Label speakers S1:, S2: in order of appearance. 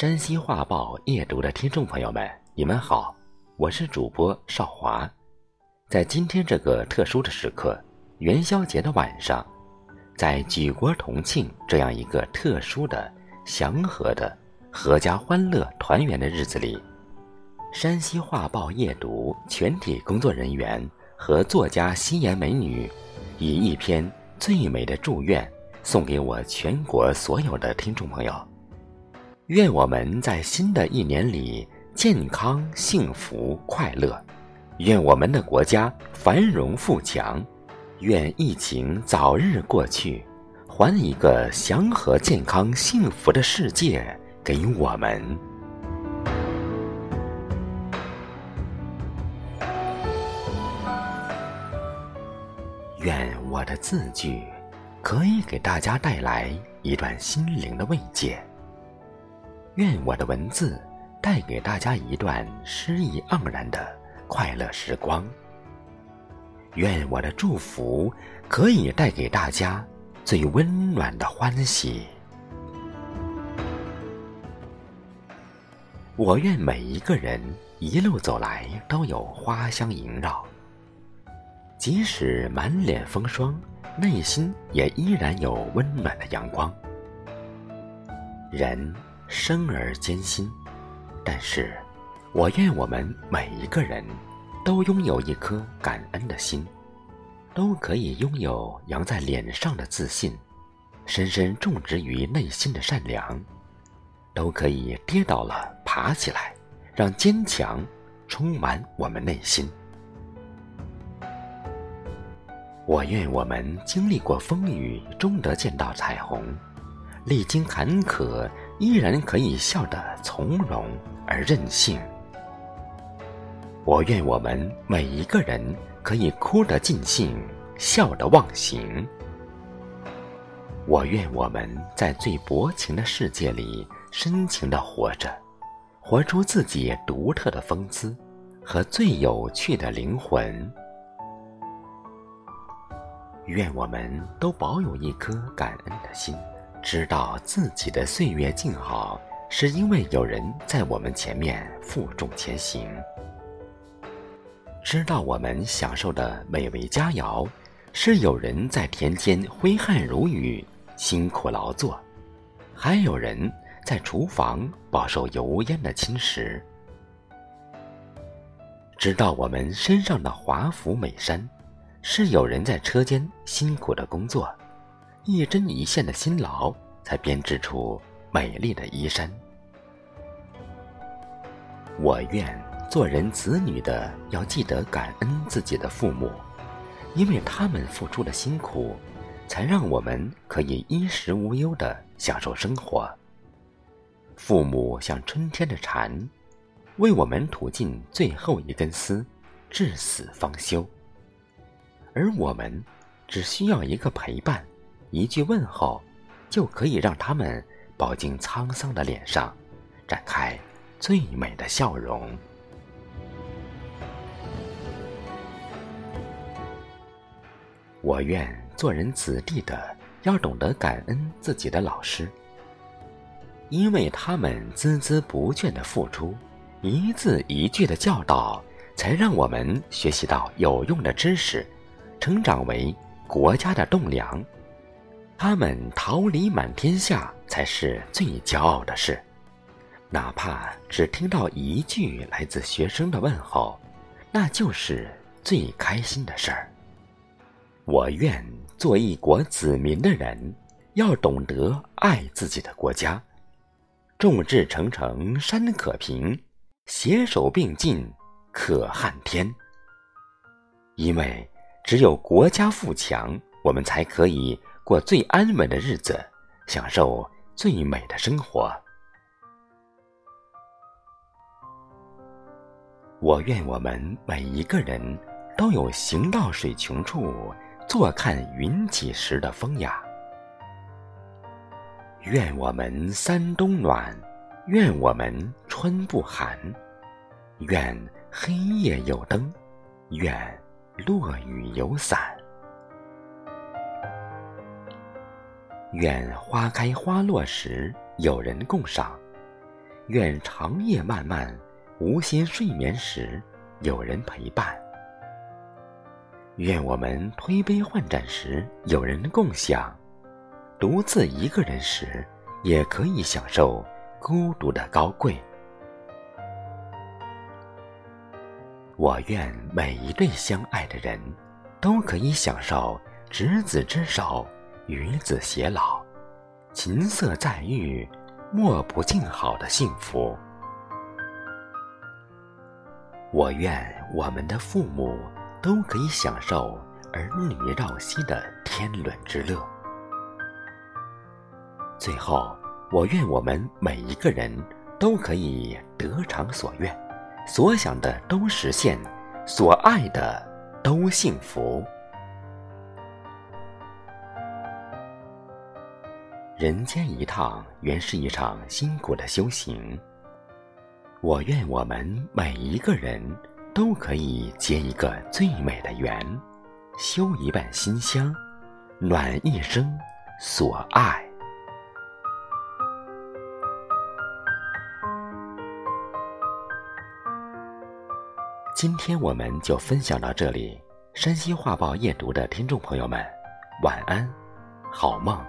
S1: 山西画报夜读的听众朋友们，你们好，我是主播少华。在今天这个特殊的时刻，元宵节的晚上，在举国同庆这样一个特殊的、祥和的、阖家欢乐团圆的日子里，山西画报夜读全体工作人员和作家心妍美女，以一篇最美的祝愿，送给我全国所有的听众朋友。愿我们在新的一年里健康、幸福、快乐；愿我们的国家繁荣富强；愿疫情早日过去，还一个祥和、健康、幸福的世界给我们。愿我的字句可以给大家带来一段心灵的慰藉。愿我的文字带给大家一段诗意盎然的快乐时光。愿我的祝福可以带给大家最温暖的欢喜。我愿每一个人一路走来都有花香萦绕，即使满脸风霜，内心也依然有温暖的阳光。人。生而艰辛，但是，我愿我们每一个人都拥有一颗感恩的心，都可以拥有扬在脸上的自信，深深种植于内心的善良，都可以跌倒了爬起来，让坚强充满我们内心。我愿我们经历过风雨，终得见到彩虹；历经坎坷。依然可以笑得从容而任性。我愿我们每一个人可以哭得尽兴，笑得忘形。我愿我们在最薄情的世界里深情地活着，活出自己独特的风姿和最有趣的灵魂。愿我们都保有一颗感恩的心。知道自己的岁月静好，是因为有人在我们前面负重前行；知道我们享受的美味佳肴，是有人在田间挥汗如雨、辛苦劳作；还有人在厨房饱受油烟的侵蚀；知道我们身上的华服美衫，是有人在车间辛苦的工作。一针一线的辛劳，才编织出美丽的衣衫。我愿做人子女的要记得感恩自己的父母，因为他们付出了辛苦，才让我们可以衣食无忧的享受生活。父母像春天的蝉，为我们吐尽最后一根丝，至死方休。而我们，只需要一个陪伴。一句问候，就可以让他们饱经沧桑的脸上展开最美的笑容。我愿做人子弟的要懂得感恩自己的老师，因为他们孜孜不倦的付出，一字一句的教导，才让我们学习到有用的知识，成长为国家的栋梁。他们桃李满天下才是最骄傲的事，哪怕只听到一句来自学生的问候，那就是最开心的事儿。我愿做一国子民的人，要懂得爱自己的国家，众志成城山可平，携手并进可撼天。因为只有国家富强，我们才可以。过最安稳的日子，享受最美的生活。我愿我们每一个人都有行到水穷处，坐看云起时的风雅。愿我们三冬暖，愿我们春不寒，愿黑夜有灯，愿落雨有伞。愿花开花落时有人共赏，愿长夜漫漫，无心睡眠时有人陪伴；愿我们推杯换盏时有人共享，独自一个人时也可以享受孤独的高贵。我愿每一对相爱的人，都可以享受执子之手，与子偕老，琴瑟在御，莫不静好的幸福。我愿我们的父母都可以享受儿女绕膝的天伦之乐。最后，我愿我们每一个人都可以得偿所愿。所想的都实现，所爱的都幸福。人间一趟，原是一场辛苦的修行。我愿我们每一个人都可以结一个最美的缘，修一半馨香，暖一生所爱。今天我们就分享到这里。山西画报夜读的听众朋友们，晚安，好梦。